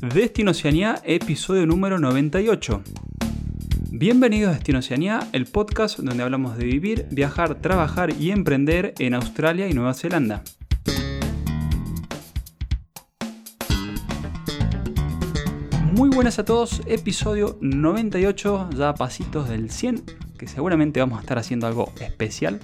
Destino Oceanía, episodio número 98. Bienvenidos a Destino Oceanía, el podcast donde hablamos de vivir, viajar, trabajar y emprender en Australia y Nueva Zelanda. Muy buenas a todos, episodio 98, ya pasitos del 100, que seguramente vamos a estar haciendo algo especial.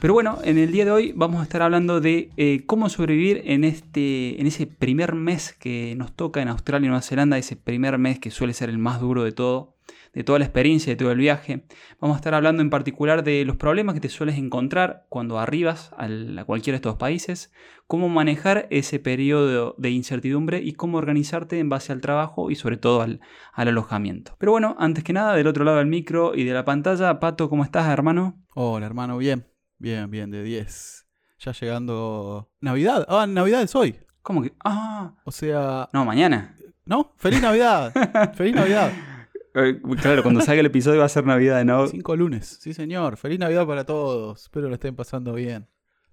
Pero bueno, en el día de hoy vamos a estar hablando de eh, cómo sobrevivir en, este, en ese primer mes que nos toca en Australia y Nueva Zelanda, ese primer mes que suele ser el más duro de todo, de toda la experiencia, de todo el viaje. Vamos a estar hablando en particular de los problemas que te sueles encontrar cuando arribas a cualquiera de estos países, cómo manejar ese periodo de incertidumbre y cómo organizarte en base al trabajo y sobre todo al, al alojamiento. Pero bueno, antes que nada, del otro lado del micro y de la pantalla, Pato, ¿cómo estás, hermano? Hola, hermano, bien. Bien, bien, de 10. Ya llegando. Navidad. Ah, Navidad es hoy. ¿Cómo que? Ah. O sea. No, mañana. ¿No? ¡Feliz Navidad! ¡Feliz Navidad! Eh, Claro, cuando salga el episodio va a ser Navidad, ¿no? Cinco lunes. Sí, señor. ¡Feliz Navidad para todos! Espero lo estén pasando bien.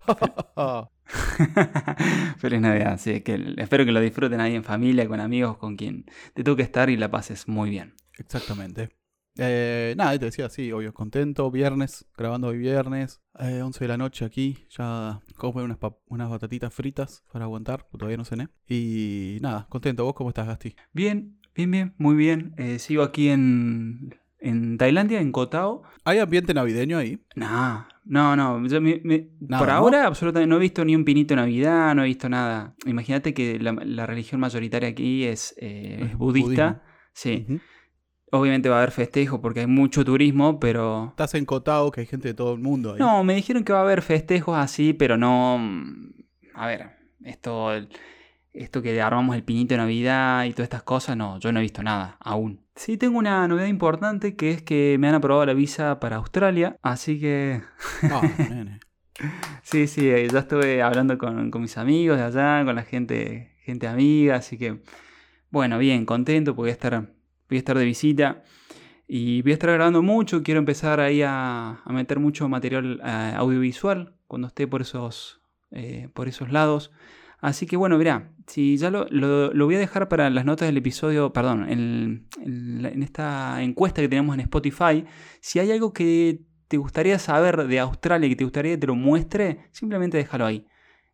Feliz Navidad, sí, que espero que lo disfruten ahí en familia, con amigos, con quien te toque estar y la pases muy bien. Exactamente. Eh, nada, te decía, sí, obvio, contento. Viernes, grabando hoy viernes. Eh, 11 de la noche aquí. Ya como unas, unas batatitas fritas para aguantar, todavía no cené. Y nada, contento. ¿Vos cómo estás, Gasti? Bien, bien, bien, muy bien. Eh, sigo aquí en, en Tailandia, en Koh Tao. ¿Hay ambiente navideño ahí? No, no, no. yo me- me- Nada, por ¿no? ahora, absolutamente no he visto ni un pinito de Navidad, no he visto nada. Imagínate que la, la religión mayoritaria aquí es, eh, es budista. budismo. Sí. Obviamente va a haber festejo porque hay mucho turismo, pero. Estás en Cotao, que hay gente de todo el mundo ahí. No, me dijeron que va a haber festejos así, pero no. mm, A ver, esto. Esto que armamos el pinito de Navidad y todas estas cosas, no, yo no he visto nada aún. Sí, tengo una novedad importante que es que me han aprobado la visa para Australia, así que Ah, nene. Sí, sí, eh, ya estuve hablando con, con mis amigos de allá, con la gente, gente amiga, así que, bueno, bien, contento, porque voy a estar, voy a estar de visita y voy a estar grabando mucho, quiero empezar ahí a, meter mucho material eh, audiovisual cuando esté por esos, eh, por esos lados. Así que bueno, mirá, si ya lo, lo- voy a dejar para las notas del episodio, perdón, en, en esta encuesta que tenemos en Spotify, si hay algo que te gustaría saber de Australia, que te gustaría que te lo muestre, simplemente déjalo ahí.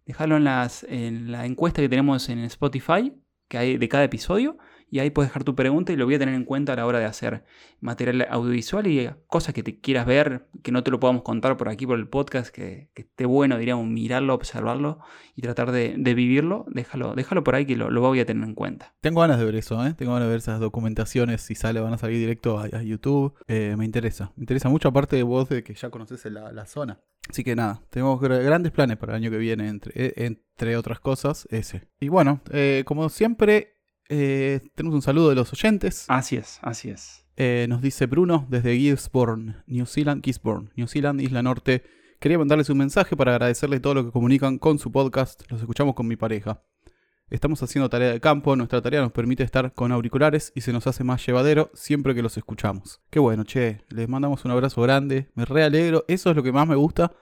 Déjalo en, las, en la encuesta que tenemos en Spotify, que hay de cada episodio, y ahí puedes dejar tu pregunta y lo voy a tener en cuenta a la hora de hacer material audiovisual y cosas que te quieras ver, que no te lo podamos contar por aquí por el podcast, que, esté bueno, diríamos, mirarlo, observarlo y tratar de, vivirlo, déjalo, déjalo por ahí que lo, lo voy a tener en cuenta. Tengo ganas de ver eso, ¿eh? Tengo ganas de ver esas documentaciones. Si sale, van a salir directo a, YouTube. Eh, me interesa. Me interesa mucho, aparte de vos, de que ya conoces la, zona. Así que nada, tenemos gra- grandes planes para el año que viene, entre, eh, entre otras cosas, ese. Y bueno, eh, como siempre, eh, tenemos un saludo de los oyentes. Así es, así es. Eh, nos dice Bruno desde Gisborne, New Zealand, Gisborne, New Zealand, Isla Norte. Quería mandarles un mensaje para agradecerles todo lo que comunican con su podcast. Los escuchamos con mi pareja. Estamos haciendo tarea de campo, nuestra tarea nos permite estar con auriculares y se nos hace más llevadero siempre que los escuchamos. Qué bueno, che, les mandamos un abrazo grande, me realegro, eso es lo que más me gusta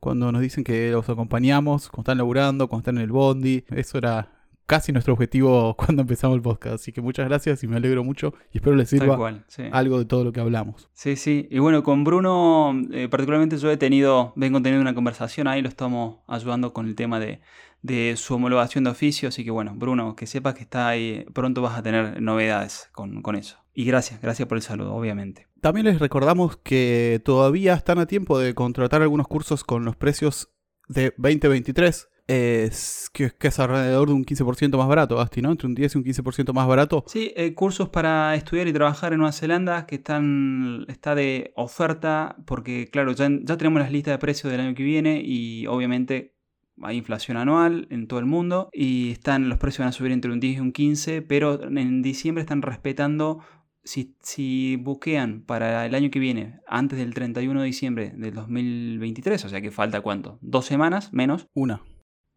cuando nos dicen que los acompañamos, cuando están laburando, cuando están en el bondi, eso era casi nuestro objetivo cuando empezamos el podcast, así que muchas gracias y me alegro mucho y espero les sirva cual, sí. algo de todo lo que hablamos. Sí, sí. Y bueno, con Bruno, eh, particularmente yo he tenido, vengo teniendo una conversación ahí, lo estamos ayudando con el tema de, de su homologación de oficio. Así que bueno, Bruno, que sepas que está ahí, pronto vas a tener novedades con, con eso. Y gracias, gracias por el saludo, obviamente. También les recordamos que todavía están a tiempo de contratar algunos cursos con los precios de 2023. Es, que, que es alrededor de un 15% más barato, Basti, ¿no? Entre un 10 y un 15% más barato. Sí, eh, cursos para estudiar y trabajar en Nueva Zelanda que están, está de oferta porque claro, ya, ya tenemos las listas de precios del año que viene y obviamente hay inflación anual en todo el mundo y están, los precios van a subir entre un 10 y un 15, pero en diciembre están respetando, si, si buquean para el año que viene, antes del 31 de diciembre del 2023, o sea que falta cuánto, dos semanas menos, Una.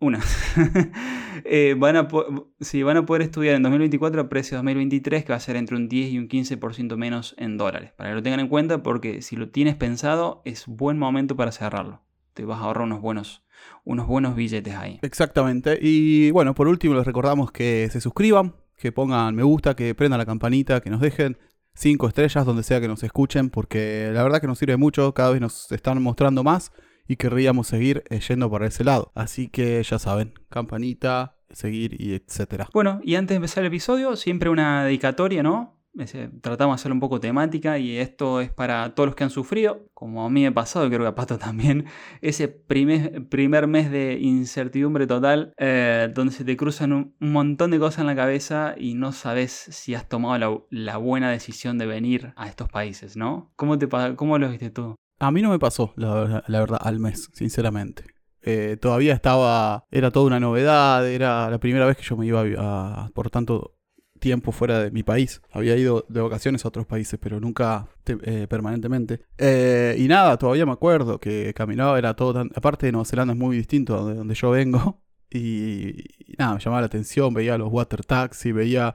Una. Eh, van, a sí, van a poder estudiar en 2024 a precio de 2023, que va a ser entre un 10 y un 15% menos en dólares. Para que lo tengan en cuenta, porque si lo tienes pensado, es buen momento para cerrarlo. Te vas a ahorrar unos buenos, unos buenos billetes ahí. Exactamente. Y bueno, por último les recordamos que se suscriban que pongan me gusta, que prendan la campanita, que nos dejen cinco estrellas donde sea que nos escuchen, porque la verdad que nos sirve mucho, cada vez nos están mostrando más y querríamos seguir eh, yendo por ese lado. Así que ya saben, campanita, seguir y etcétera. Bueno, y antes de empezar el episodio, siempre una dedicatoria, ¿no? tratamos de hacer un poco temática y esto es para todos los que han sufrido, como a mí me ha pasado, creo que a Pato también, ese primer, primer mes de incertidumbre total, eh, donde se te cruzan un, montón de cosas en la cabeza y no sabes si has tomado la, buena decisión de venir a estos países, ¿no? ¿Cómo, te, cómo lo viste tú? A mí no me pasó, la, verdad, al mes, sinceramente. Eh, todavía estaba, era toda una novedad, era la primera vez que yo me iba a, por tanto tiempo fuera de mi país. Había ido de vacaciones a otros países, pero nunca eh, permanentemente. Eh, y nada, todavía me acuerdo que caminaba, era todo tan... Aparte de Nueva Zelanda es muy distinto de donde yo vengo. Y, nada, me llamaba la atención, veía los water taxi, veía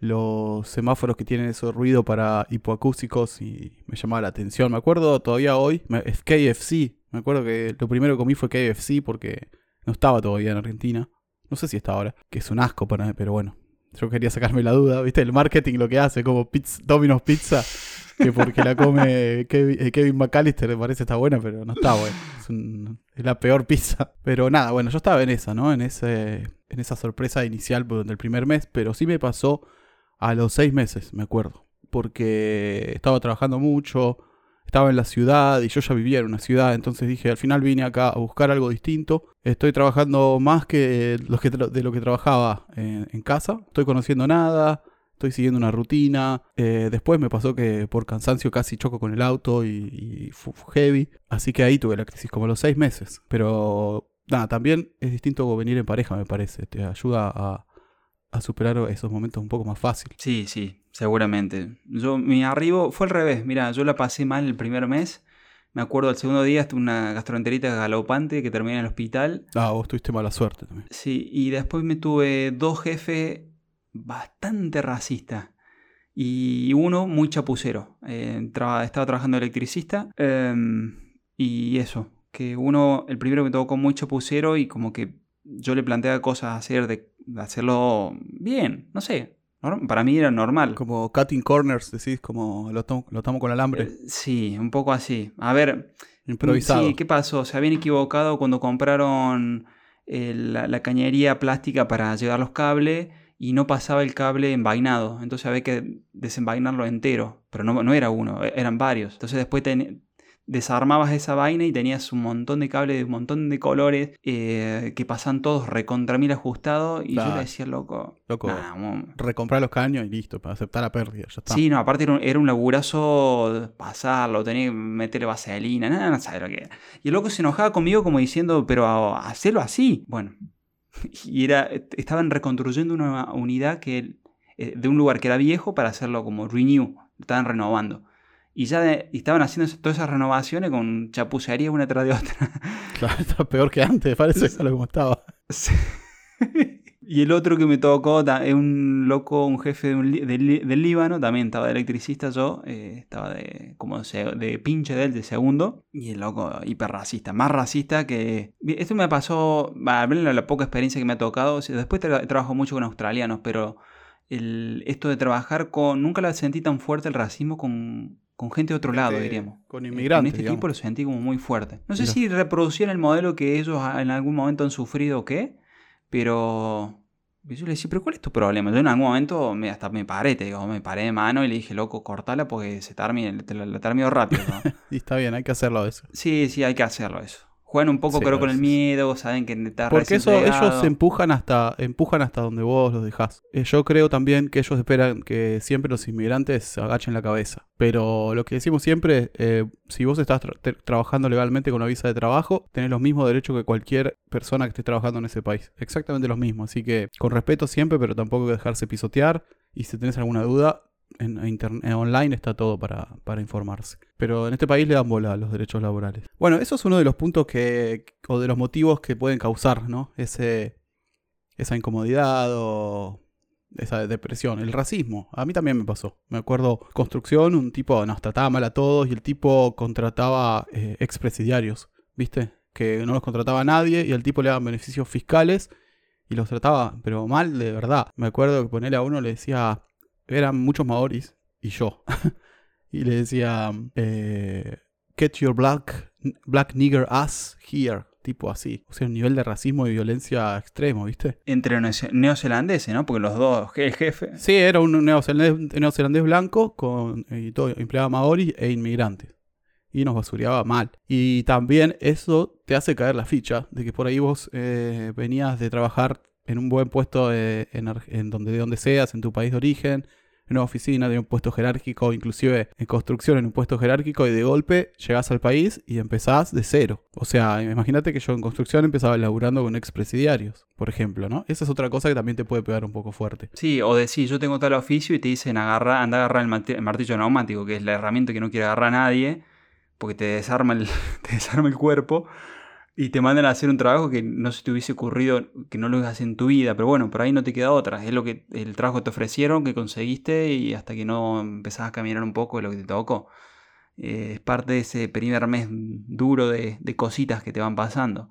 los semáforos que tienen ese ruido para hipoacústicos y me llamaba la atención. Me acuerdo todavía hoy, es KFC. Me acuerdo que lo primero que comí fue KFC porque no estaba todavía en Argentina. No sé si está ahora, que es un asco para mí, pero bueno, yo quería sacarme la duda, ¿viste? El marketing lo que hace, como pizza, Domino's Pizza, que porque la come Kevin, Kevin McAllister me parece está buena, pero no está buena. Es, la peor pizza. Pero nada, bueno, yo estaba en esa, ¿no? En, ese, en esa sorpresa inicial del primer mes, pero sí me pasó a los seis meses, me acuerdo. Porque estaba trabajando mucho, estaba en la ciudad y yo ya vivía en una ciudad, entonces dije, al final vine acá a buscar algo distinto. Estoy trabajando más que, de lo que trabajaba en, casa, estoy conociendo nada, estoy siguiendo una rutina. Eh, después me pasó que por cansancio casi choco con el auto y, fue heavy, así que ahí tuve la crisis como a los seis meses. Pero nada, también es distinto venir en pareja, me parece, te ayuda a, a superar esos momentos un poco más fácil. Sí, sí, seguramente. Yo, mi arribo fue al revés. Mira, yo la pasé mal el primer mes. Me acuerdo el segundo día una gastroenteritis galopante que terminé en el hospital. Ah, vos tuviste mala suerte también. Sí, y después me tuve dos jefes bastante racistas. Y uno muy chapucero. Eh, estaba trabajando electricista. Em, y eso, que uno, el primero me tocó muy chapucero y como que yo le planteaba cosas a hacer de, hacerlo bien, no sé. Para mí era normal. Como cutting corners, decís, como lo, tomo, lo tomo con alambre. Eh, sí, un poco así. A ver. Improvisado. Sí, ¿qué pasó? Se habían equivocado cuando compraron eh, la, cañería plástica para llevar los cables y no pasaba el cable envainado. Entonces había que desenvainarlo entero. Pero no, no era uno, e, eran varios. Entonces después ten, desarmabas esa vaina y tenías un montón de cables de un montón de colores eh, que pasan todos recontra mil ajustados y yo le decía, loco, loco recomprar los caños y listo, para aceptar la pérdida, ya está. Sí, no, aparte era un, laburazo pasarlo, tenía que meterle vaselina, nada, no sabes lo que era. Y el loco se enojaba conmigo como diciendo, pero hacerlo así. Bueno, y era, estaban reconstruyendo una unidad que eh, de un lugar que era viejo para hacerlo como renew, estaban renovando. Y ya estaban haciendo todas esas renovaciones con chapucería una tras de otra. Claro, está peor que antes, parece eso lo como estaba. y el otro que me tocó es un loco, un jefe del, Líbano, también estaba de electricista yo, eh, estaba de como de pinche de él, de segundo, y el loco hiper racista, más racista que... Esto me pasó, a ver la, poca experiencia que me ha tocado, después trabajo mucho con australianos, pero el, esto de trabajar con... Nunca la sentí tan fuerte el racismo con con gente de otro lado, diríamos. Con eh, inmigrantes. En este tipo lo sentí como muy fuerte. No sé si reproducían el modelo que ellos en algún momento han sufrido o qué, pero yo le decía, pero ¿cuál es tu problema? Yo en algún momento me, hasta me paré, te digo, me paré de mano y le dije, loco, cortala porque se termina, te la, termino rápido. y está bien, hay que hacerlo eso. Sí, sí, hay que hacerlo eso. Juegan un poco, creo, con el miedo, saben que está Porque eso ellos empujan hasta, empujan hasta donde vos los dejás. Eh, yo creo también que ellos esperan que siempre los inmigrantes agachen la cabeza. Pero lo que decimos siempre, eh, si vos estás trabajando legalmente con una visa de trabajo, tenés los mismos derechos que cualquier persona que esté trabajando en ese país. Exactamente los mismos. Así que con respeto siempre, pero tampoco que dejarse pisotear. Y si tenés alguna duda, en, online está todo para, para, informarse. Pero en este país le dan bola a los derechos laborales. Bueno, eso es uno de los puntos que, o de los motivos que pueden causar, ¿no? Ese, esa incomodidad o esa depresión. El racismo, a mí también me pasó. Me acuerdo, construcción, un tipo nos trataba mal a todos y el tipo contrataba eh, expresidiarios, ¿viste? Que no los contrataba a nadie y el tipo le daban beneficios fiscales Y los trataba, pero mal de verdad. Me acuerdo que ponerle a uno le decía, eran muchos maoris y yo. y le decía, eh, get your black, black nigger ass here. Tipo así. O sea, un nivel de racismo y violencia extremo, ¿viste? Entre neozelandeses, ¿no? Porque los dos, el jefe. Sí, era un neozelandés, neozelandés blanco con, y todo, empleaba maoris e inmigrantes y nos basureaba mal. Y también eso te hace caer la ficha de que por ahí vos eh, venías de trabajar en un buen puesto eh, en, donde, de donde seas, en tu país de origen, en una oficina, de un puesto jerárquico, inclusive en construcción, en un puesto jerárquico, y de golpe llegás al país y empezás de cero. O sea, imagínate que yo en construcción empezaba laburando con expresidiarios, por ejemplo, ¿no? Esa es otra cosa que también te puede pegar un poco fuerte. Sí, o decir, yo tengo tal oficio y te dicen, agarra, anda a agarrar el martillo neumático, que es la herramienta que no quiere agarrar nadie porque te desarma el, te desarma el cuerpo y te mandan a hacer un trabajo que no se te hubiese ocurrido que no lo hagas en tu vida, pero bueno, por ahí no te queda otra. Es lo que el trabajo te ofrecieron, que conseguiste y hasta que no empezás a caminar un poco de lo que te tocó. Eh, es parte de ese primer mes duro de, cositas que te van pasando.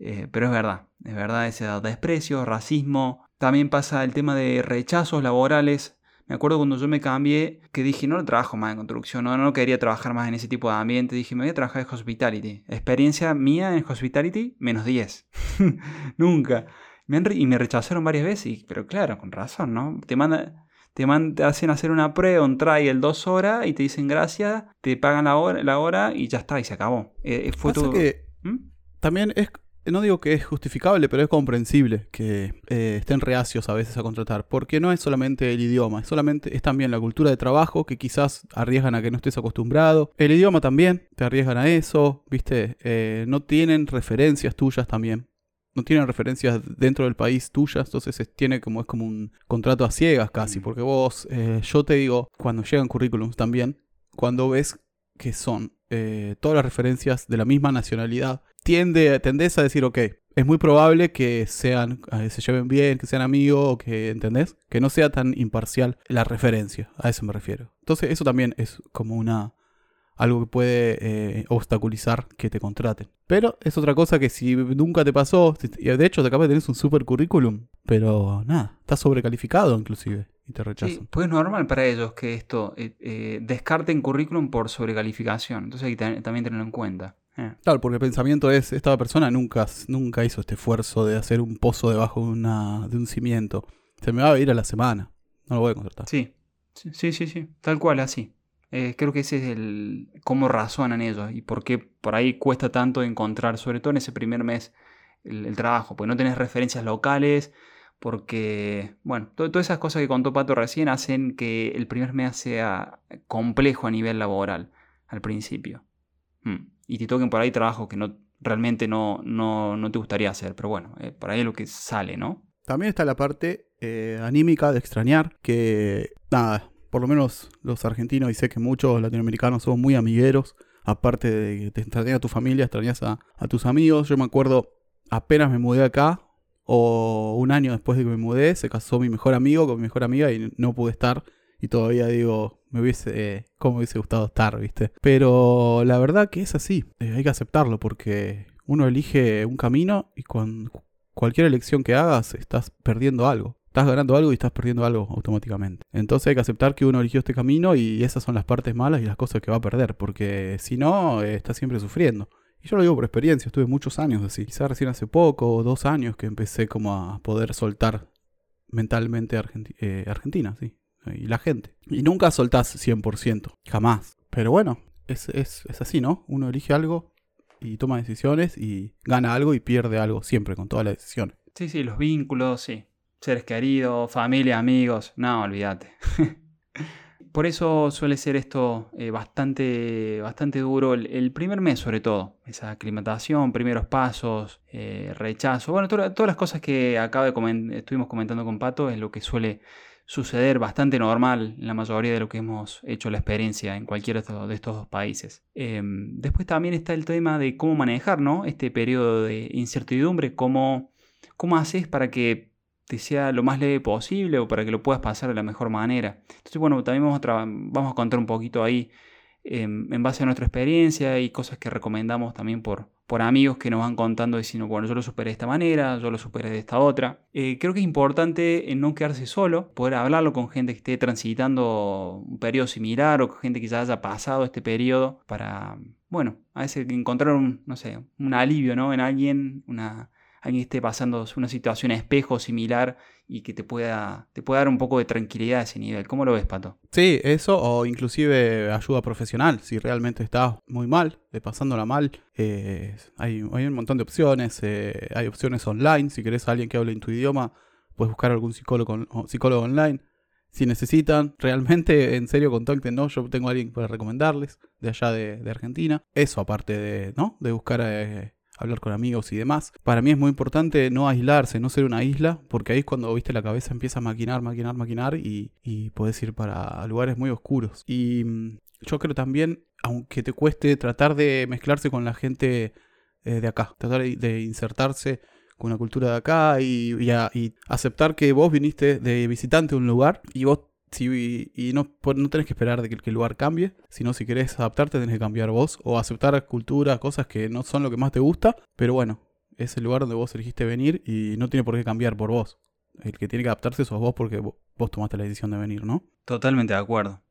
Eh, pero es verdad, es verdad ese desprecio, racismo. También pasa el tema de rechazos laborales me acuerdo cuando yo me cambié, que dije, no trabajo más en construcción, no, no quería trabajar más en ese tipo de ambiente. Dije, me voy a trabajar en hospitality. Experiencia mía en hospitality, menos 10. Nunca. y me rechazaron varias veces, pero claro, con razón, ¿no? Te manda, te, te, hacen hacer una prueba, un trial dos horas y te dicen gracias, te pagan la hora, la hora y ya está, y se acabó. Eh, eh, fue todo... que ¿Mm? También es no digo que es justificable, pero es comprensible que eh, estén reacios a veces a contratar, porque no es solamente el idioma, es, solamente, es también la cultura de trabajo que quizás arriesgan a que no estés acostumbrado. El idioma también, te arriesgan a eso, viste, eh, no tienen referencias tuyas también. No tienen referencias dentro del país tuyas, entonces es, tiene como, es como un contrato a ciegas casi, mm. porque vos, eh, yo te digo, cuando llegan currículums también, cuando ves que son todas las referencias de la misma nacionalidad, tiende, tendés a decir, ok, es muy probable que sean, eh, se lleven bien, que sean amigos, que, ¿entendés? Que no sea tan imparcial la referencia, a eso me refiero. Entonces eso también es como una, algo que puede eh, obstaculizar que te contraten. Pero es otra cosa que si nunca te pasó, de hecho te acabas de tener un super currículum, pero nada, estás sobrecalificado inclusive y te rechazan. pues es normal para ellos que esto eh, descarten currículum por sobrecalificación, entonces hay que también tenerlo en cuenta. Eh. Claro, porque el pensamiento es, esta persona nunca, nunca hizo este esfuerzo de hacer un pozo debajo de, una, de un cimiento. Se me va a ir a la semana. No lo voy a contratar. Sí, sí, sí, sí, tal cual, así. Eh, creo que ese es el cómo razonan ellos y por qué por ahí cuesta tanto encontrar, sobre todo en ese primer mes, el, trabajo, porque no tenés referencias locales, porque, bueno, todas esas cosas que contó Pato recién hacen que el primer mes sea complejo a nivel laboral al principio. Hmm y te toquen por ahí trabajo que no realmente no, no, te gustaría hacer. Pero bueno, eh, por ahí es lo que sale, ¿no? También está la parte eh, anímica de extrañar, que nada, por lo menos los argentinos y sé que muchos latinoamericanos somos muy amigueros. Aparte de que te a tu familia, extrañas a, a tus amigos. Yo me acuerdo, apenas me mudé acá, o un año después de que me mudé, se casó mi mejor amigo con mi mejor amiga y no pude estar. Y todavía digo, me hubiese, eh, como me hubiese gustado estar, ¿viste? Pero la verdad que es así, eh, hay que aceptarlo porque uno elige un camino y con cualquier elección que hagas estás perdiendo algo. Estás ganando algo y estás perdiendo algo automáticamente. Entonces hay que aceptar que uno eligió este camino y esas son las partes malas y las cosas que va a perder, porque si no, eh, estás siempre sufriendo. Y yo lo digo por experiencia, estuve muchos años así. Quizás recién hace poco, o dos años, que empecé como a poder soltar mentalmente Argentina, sí y la gente. Y nunca soltás 100%, jamás. Pero bueno, es, es, es así, ¿no? Uno elige algo y toma decisiones y gana algo y pierde algo siempre con todas las decisiones. Sí, sí, los vínculos, sí. Seres queridos, familia, amigos, no, olvídate. Por eso suele ser esto eh, bastante, bastante duro el, primer mes sobre todo. Esa aclimatación, primeros pasos, eh, rechazo. Bueno, todas las cosas que acaba de estuvimos comentando con Pato es lo que suele suceder bastante normal en la mayoría de lo que hemos hecho la experiencia en cualquiera de estos dos países. Em, después también está el tema de cómo manejar ¿no? este periodo de incertidumbre, cómo, cómo haces para que te sea lo más leve posible o para que lo puedas pasar de la mejor manera. Entonces, bueno, también vamos a, contar un poquito ahí em, en base a nuestra experiencia y cosas que recomendamos también por, por amigos que nos van contando diciendo, bueno, yo lo superé de esta manera, yo lo superé de esta otra. Eh, creo que es importante no quedarse solo, poder hablarlo con gente que esté transitando un periodo similar o con gente que ya haya pasado este periodo para, bueno, a veces encontrar un, no sé, un alivio, ¿no? En alguien, una, alguien esté pasando una situación espejo similar y que te pueda, te pueda dar un poco de tranquilidad a ese nivel. ¿Cómo lo ves, Pato? Sí, eso o inclusive ayuda profesional. Si realmente estás muy mal, de pasándola mal, eh, hay, un montón de opciones. Eh, hay opciones online. Si querés a alguien que hable en tu idioma, puedes buscar algún psicólogo, psicólogo online. Si necesitan, realmente, en serio, contacten, ¿no? Yo tengo a alguien para recomendarles de allá de, de Argentina. Eso aparte de, ¿no? De buscar... Eh, hablar con amigos y demás. Para mí es muy importante no aislarse, no ser una isla, porque ahí es cuando, viste, la cabeza empieza a maquinar, maquinar, maquinar y, y puedes ir para lugares muy oscuros. Y mm, yo creo también, aunque te cueste tratar de mezclarse con la gente eh, de acá, tratar de insertarse con la cultura de acá y, y, aceptar que vos viniste de visitante a un lugar y vos y no, no tenés que esperar de que, el lugar cambie, sino si querés adaptarte tenés que cambiar vos o aceptar cultura, cosas que no son lo que más te gusta, pero bueno, es el lugar donde vos elegiste venir y no tiene por qué cambiar por vos. El que tiene que adaptarse sos vos porque vos tomaste la decisión de venir, ¿no? Totalmente de acuerdo.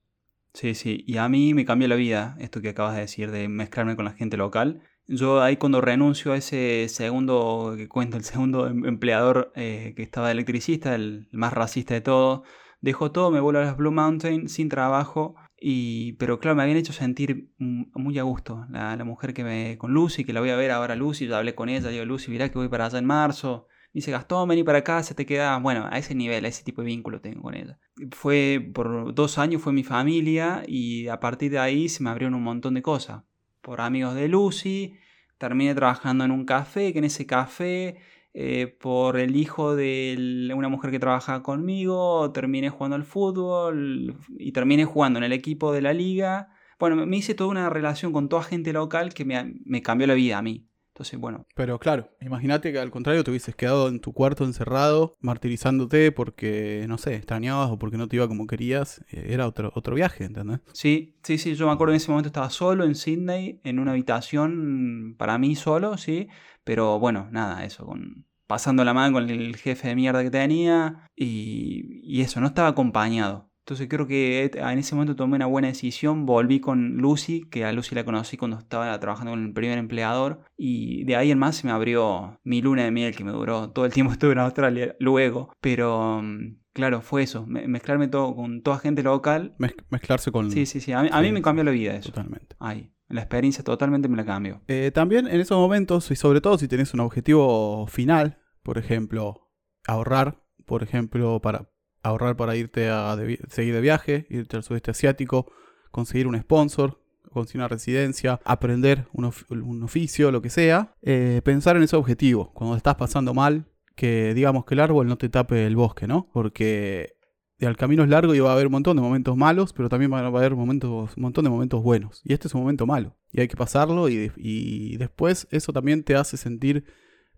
Sí, sí, y a mí me cambió la vida esto que acabas de decir, de mezclarme con la gente local. Yo ahí cuando renuncio a ese segundo, que cuento, el segundo em, empleador eh, que estaba de electricista, el más racista de todo, Dejo todo, me vuelvo a las Blue Mountain sin trabajo. Y, pero claro, me habían hecho sentir muy a gusto. La, mujer que me. con Lucy, que la voy a ver ahora, Lucy, ya hablé con ella, digo, Lucy, mirá que voy para allá en marzo. Me dice, Gastón, vení para acá, se te queda. Bueno, a ese nivel, a ese tipo de vínculo tengo con ella. Fue por dos años, fue mi familia, y a partir de ahí se me abrieron un montón de cosas. Por amigos de Lucy, terminé trabajando en un café, que en ese café eh, por el hijo de una mujer que trabaja conmigo, terminé jugando al fútbol y terminé jugando en el equipo de la liga. Bueno, me hice toda una relación con toda gente local que me, cambió la vida a mí. Entonces, bueno. Pero claro, imagínate que al contrario te hubieses quedado en tu cuarto encerrado, martirizándote porque, no sé, extrañabas o porque no te iba como querías. Eh, era otro, otro viaje, ¿entendés? Sí, sí, sí. Yo me acuerdo en ese momento estaba solo en Sydney, en una habitación para mí solo, sí. Pero bueno, nada, eso, con, pasando la mano con el jefe de mierda que tenía y, eso, no estaba acompañado. Entonces creo que en ese momento tomé una buena decisión, volví con Lucy, que a Lucy la conocí cuando estaba trabajando con el primer empleador, y de ahí en más se me abrió mi luna de miel, que me duró todo el tiempo estuve en Australia luego, pero mm, claro, fue eso, mezclarme todo con toda gente local. mezclarse con... Sí, sí, sí, a mí, me cambió la vida eso. Totalmente. Ahí. La experiencia totalmente me la cambió. Eh, también en esos momentos, y sobre todo si tenés un objetivo final, por ejemplo, ahorrar, por ejemplo, para ahorrar para irte a seguir de viaje, irte al sudeste asiático, conseguir un sponsor, conseguir una residencia, aprender un, oficio, lo que sea, eh, pensar en ese objetivo. Cuando estás pasando mal, que digamos que el árbol no te tape el bosque, ¿no? Porque el camino es largo y va a haber un montón de momentos malos, pero también va a haber momentos, un montón de momentos buenos. Y este es un momento malo. Y hay que pasarlo y, después eso también te hace sentir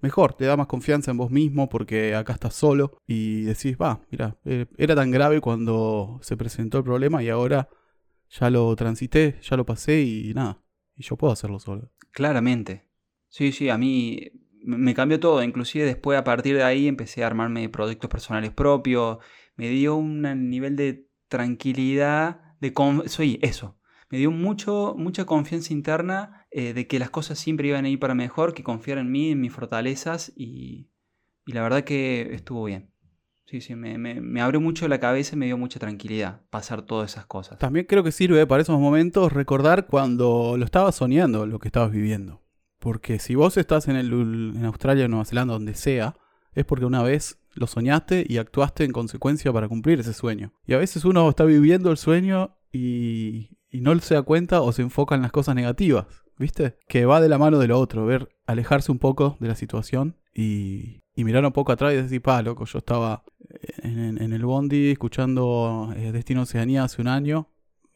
mejor, te da más confianza en vos mismo porque acá estás solo y decís, va, mira, eh, era tan grave cuando se presentó el problema y ahora ya lo transité, ya lo pasé y nada, y yo puedo hacerlo solo. Claramente. Sí, sí, a mí me cambió todo, inclusive después a partir de ahí empecé a armarme proyectos personales propios me dio un nivel de tranquilidad, de soy eso. Me dio mucho, mucha confianza interna eh, de que las cosas siempre iban a ir para mejor, que confiar en mí, en mis fortalezas y, la verdad que estuvo bien. Sí, sí, me, me, abrió mucho la cabeza y me dio mucha tranquilidad pasar todas esas cosas. También creo que sirve para esos momentos recordar cuando lo estabas soñando, lo que estabas viviendo. Porque si vos estás en, el, en Australia, Nueva Zelanda, donde sea, es porque una vez lo soñaste y actuaste en consecuencia para cumplir ese sueño. Y a veces uno está viviendo el sueño y, no se da cuenta o se enfoca en las cosas negativas, ¿viste? Que va de la mano de lo otro, ver, alejarse un poco de la situación y, mirar un poco atrás y decir, pa, loco, yo estaba en, el Bondi escuchando eh, Destino Oceanía hace un año,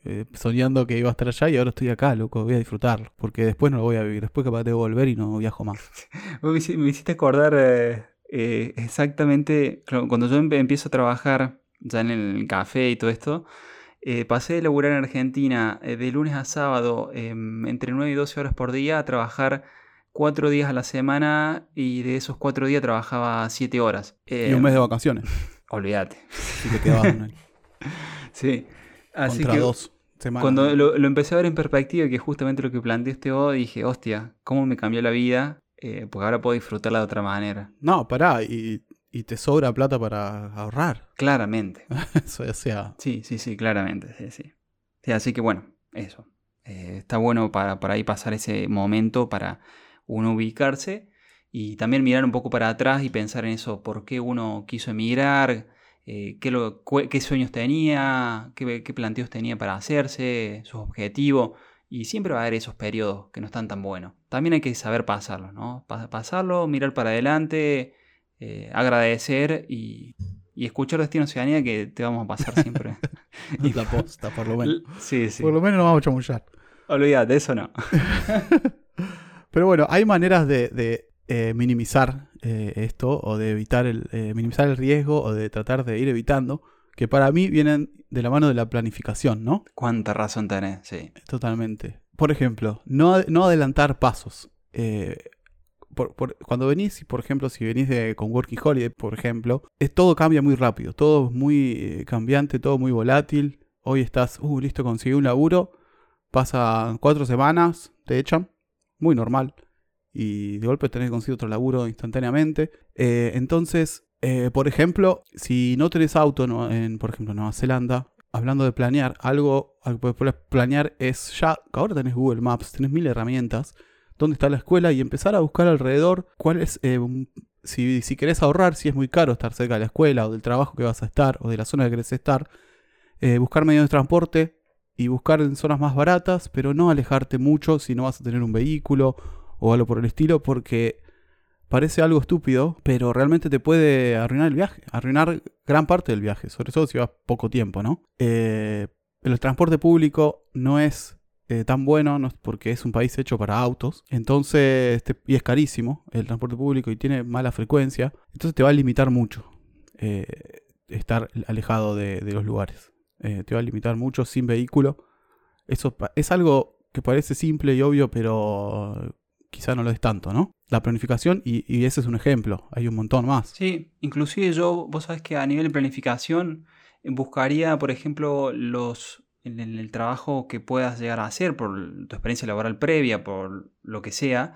eh, soñando que iba a estar allá y ahora estoy acá, loco, voy a disfrutarlo, porque después no lo voy a vivir, después capaz de volver y no viajo más. me hiciste acordar eh, eh, exactamente, cuando yo empiezo a trabajar ya en el café y todo esto, Eh, pasé de laburar en Argentina eh, de lunes a sábado em, entre 9 y 12 horas por día a trabajar cuatro días a la semana y de esos cuatro días trabajaba siete horas. y un mes de vacaciones. Olvídate. Si te quedabas Sí. Así Contra que dos semanas. cuando lo, lo empecé a ver en perspectiva, que es justamente lo que planteaste vos, dije, hostia, ¿cómo me cambió la vida? Eh, porque ahora puedo disfrutarla de otra manera. No, pará, y, y te sobra plata para ahorrar. Claramente. Eso, o sea, Sí, sí, sí, claramente. Sí, sí. Sí, así que bueno, eso. Eh, está bueno para, para ahí pasar ese momento para uno ubicarse y también mirar un poco para atrás y pensar en eso, por qué uno quiso emigrar, eh, qué, lo- qué sueños tenía, qué, qué planteos tenía para hacerse, sus objetivos. Y siempre va a haber esos periodos que no están tan buenos. También hay que saber pasarlos, ¿no? Pa- pasarlo, mirar para adelante, eh, agradecer y, y escuchar Destino Oceanía que te vamos a pasar siempre. y la posta, por lo menos. Sí, sí. Por lo menos no vamos a chamullar. Olvídate, eso no. Pero bueno, hay maneras de, de, eh, minimizar eh, esto o de evitar el, eh, minimizar el riesgo o de tratar de ir evitando, que para mí vienen de la mano de la planificación, ¿no? Cuánta razón tenés, sí. Totalmente. Por ejemplo, no, no adelantar pasos. Por- cuando venís, por ejemplo, si venís de, con Working Holiday, por ejemplo, es, todo cambia muy rápido, todo es muy eh, cambiante, todo muy volátil. Hoy estás, uh, listo, conseguí un laburo, pasan cuatro semanas, te echan, muy normal. Y de golpe tenés que conseguir otro laburo instantáneamente. Eh, entonces, eh, por ejemplo, si no tenés auto ¿no? en, por ejemplo, Nueva Zelanda, hablando de planear, algo, algo que puedes planear es ya, ahora tenés Google Maps, tenés mil herramientas, dónde está la escuela y empezar a buscar alrededor cuál es, eh, si, si querés ahorrar, si es muy caro estar cerca de la escuela o del trabajo que vas a estar o de la zona que querés estar, eh, buscar medios de transporte y buscar en zonas más baratas, pero no alejarte mucho si no vas a tener un vehículo o algo por el estilo, porque parece algo estúpido, pero realmente te puede arruinar el viaje, arruinar gran parte del viaje, sobre todo si vas poco tiempo, ¿no? Eh, el transporte público no es eh, tan bueno no porque es un país hecho para autos, entonces, te- y es carísimo el transporte público y tiene mala frecuencia, entonces te va a limitar mucho eh, estar alejado de, los lugares. Eh, te va a limitar mucho sin vehículo. Eso es algo que parece simple y obvio, pero quizá no lo es tanto, ¿no? La planificación, y, y ese es un ejemplo, hay un montón más. Sí, inclusive yo, vos sabés que a nivel de planificación buscaría, por ejemplo, los en el, trabajo que puedas llegar a hacer por tu experiencia laboral previa, por lo que sea,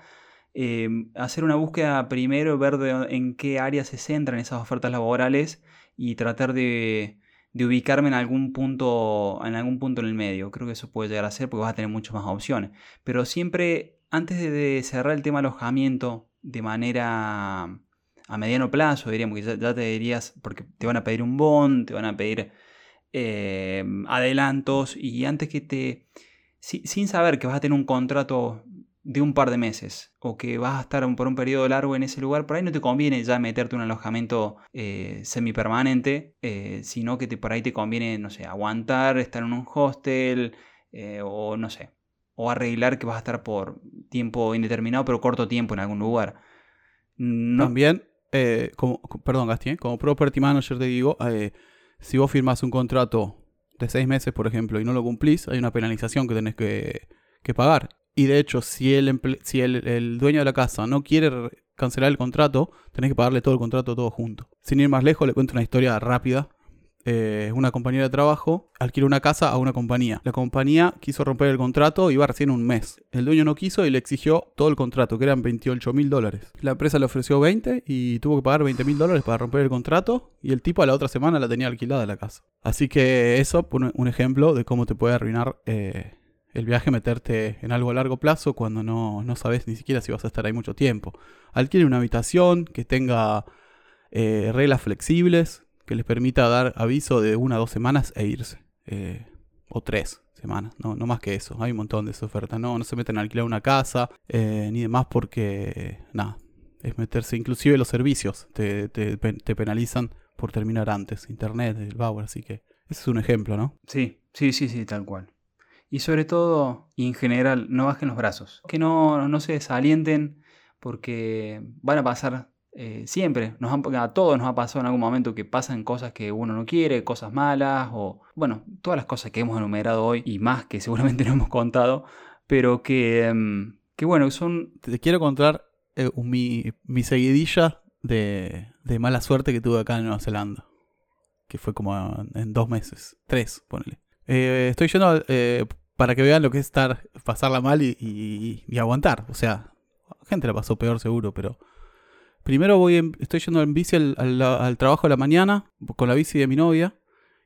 eh, hacer una búsqueda primero, ver de- en qué áreas se centran esas ofertas laborales y tratar de, de ubicarme en algún punto, en algún punto en el medio. Creo que eso puede llegar a ser porque vas a tener muchas más opciones. Pero siempre, antes de, de cerrar el tema alojamiento de manera a mediano plazo, diríamos que ya, ya te dirías, porque te van a pedir un bond, te van a pedir eh, adelantos y antes que te, si- sin saber que vas a tener un contrato de un par de meses o que vas a estar por un periodo largo en ese lugar, por ahí no te conviene ya meterte un alojamiento eh, semipermanente, eh, sino que te, por ahí te conviene, no sé, aguantar, estar en un hostel eh, o no sé, o arreglar que vas a estar por tiempo indeterminado, pero corto tiempo en algún lugar. No, También, como, co- perdón, Gasti, ¿eh? como property manager te digo, si vos firmas un contrato de seis meses, por ejemplo, y no lo cumplís, hay una penalización que tenés que, que pagar. Y de hecho, si, el, si el, el dueño de la casa no quiere re- cancelar el contrato, tenés que pagarle todo el contrato todo junto. Sin ir más lejos, le cuento una historia rápida. Eh, una compañera de trabajo alquiló una casa a una compañía. La compañía quiso romper el contrato, iba recién un mes. El dueño no quiso y le exigió todo el contrato, que eran 28 mil dólares. La empresa le ofreció 20 y tuvo que pagar 20 mil dólares para romper el contrato. Y el tipo a la otra semana la tenía alquilada la casa. Así que eso, un ejemplo de cómo te puede arruinar eh, el viaje, meterte en algo a largo plazo cuando no, no sabes ni siquiera si vas a estar ahí mucho tiempo. Alquile una habitación que tenga eh, reglas flexibles, que les permita dar aviso de una o dos semanas e irse. Eh, o tres semanas, no, no más que eso. Hay un montón de esa oferta. No, no se meten a alquilar una casa, eh, ni demás porque, nada, es meterse. Inclusive los servicios te, te penalizan por terminar antes. Internet, el Bauer, así que ese es un ejemplo, ¿no? Sí, sí, sí, sí, tal cual. Y sobre todo, y en general, no bajen los brazos. Que no, no se desalienten porque van a pasar eh, siempre, nos a todos nos ha pasado en algún momento que pasan cosas que uno no quiere, cosas malas, o bueno, todas las cosas que hemos enumerado hoy y más que seguramente no hemos contado, pero que, em, que bueno, son... Te quiero contar eh, mi, mi seguidilla de, de mala suerte que tuve acá en Nueva Zelanda. Que fue como en, dos meses. Tres, ponele. Eh, estoy yendo para que vean lo que es estar, pasarla mal y, y- y aguantar. O sea, gente la pasó peor seguro, pero... Primero voy en- estoy yendo en bici al, al- al trabajo de la mañana con la bici de mi novia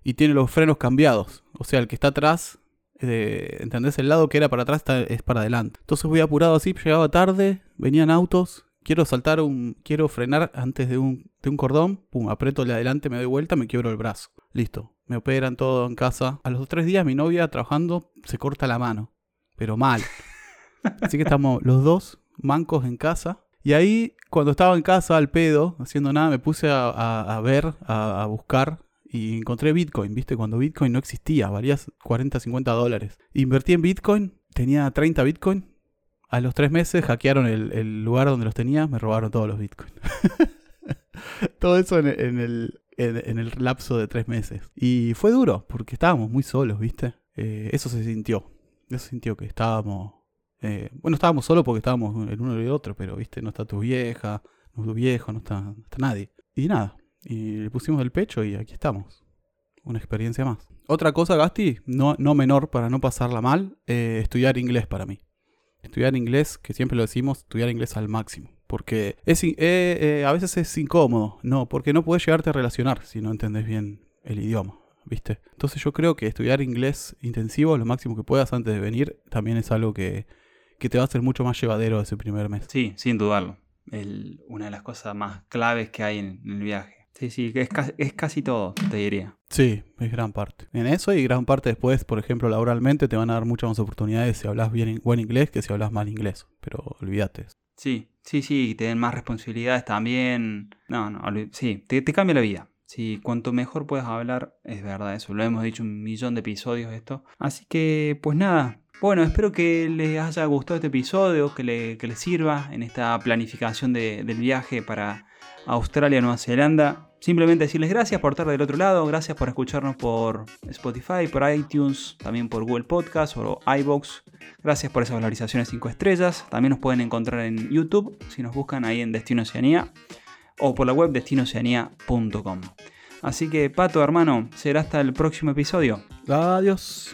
y tiene los frenos cambiados. O sea, el que está atrás, eh, ¿entendés? El lado que era para atrás está- es para adelante. Entonces voy apurado así, llegaba tarde, venían autos, quiero saltar un, quiero frenar antes de un, de un cordón, pum, aprieto el de adelante, me doy vuelta, me quiebro el brazo. Listo, me operan todo en casa. A los tres días mi novia trabajando se corta la mano, pero mal. Así que estamos los dos mancos en casa. Y ahí, cuando estaba en casa al pedo, haciendo nada, me puse a, ver, a, buscar y encontré Bitcoin, ¿viste? Cuando Bitcoin no existía, valía 40, 50 dólares. Invertí en Bitcoin, tenía 30 Bitcoin. A los tres meses hackearon el, lugar donde los tenía, me robaron todos los Bitcoin. Todo eso en, el, en el lapso de tres meses. Y fue duro, porque estábamos muy solos, ¿viste? Eh, eso se sintió. Eso se sintió que estábamos... eh, bueno, estábamos solos porque estábamos el uno y el otro, pero, ¿viste? No está tu vieja, no tu viejo, no está, está nadie. Y nada, y le pusimos el pecho y aquí estamos. Una experiencia más. Otra cosa, Gasti, no, no menor para no pasarla mal, eh, estudiar inglés para mí. Estudiar inglés, que siempre lo decimos, estudiar inglés al máximo. Porque es, eh, a veces es incómodo, no, porque no puedes llegarte a relacionar si no entendés bien el idioma, ¿viste? Entonces yo creo que estudiar inglés intensivo, lo máximo que puedas antes de venir, también es algo que, que te va a hacer mucho más llevadero ese primer mes. Sí, sin dudarlo. El- una de las cosas más claves que hay en, en el viaje. Sí, sí, es casi, es casi todo, te diría. Sí, es gran parte. En eso y gran parte después, por ejemplo, laboralmente te van a dar muchas más oportunidades si hablas bien buen inglés que si hablas mal inglés. Pero olvídate. Sí, sí, sí, te den más responsabilidades también. No, no, sí, te, te cambia la vida. Sí, cuanto mejor puedas hablar, es verdad eso. Lo hemos dicho un millón de episodios esto. Así que, pues nada. Bueno, espero que les haya gustado este episodio, que, le, que les sirva en esta planificación de- del viaje para Australia, Nueva Zelanda. Simplemente decirles gracias por estar del otro lado, gracias por escucharnos por Spotify, por iTunes, también por Google Podcast o iBox. Gracias por esas valorizaciones 5 estrellas. También nos pueden encontrar en YouTube si nos buscan ahí en Destino Oceanía o por la web destinoceanía.com. Así que, Pato, hermano, será hasta el próximo episodio. Adiós.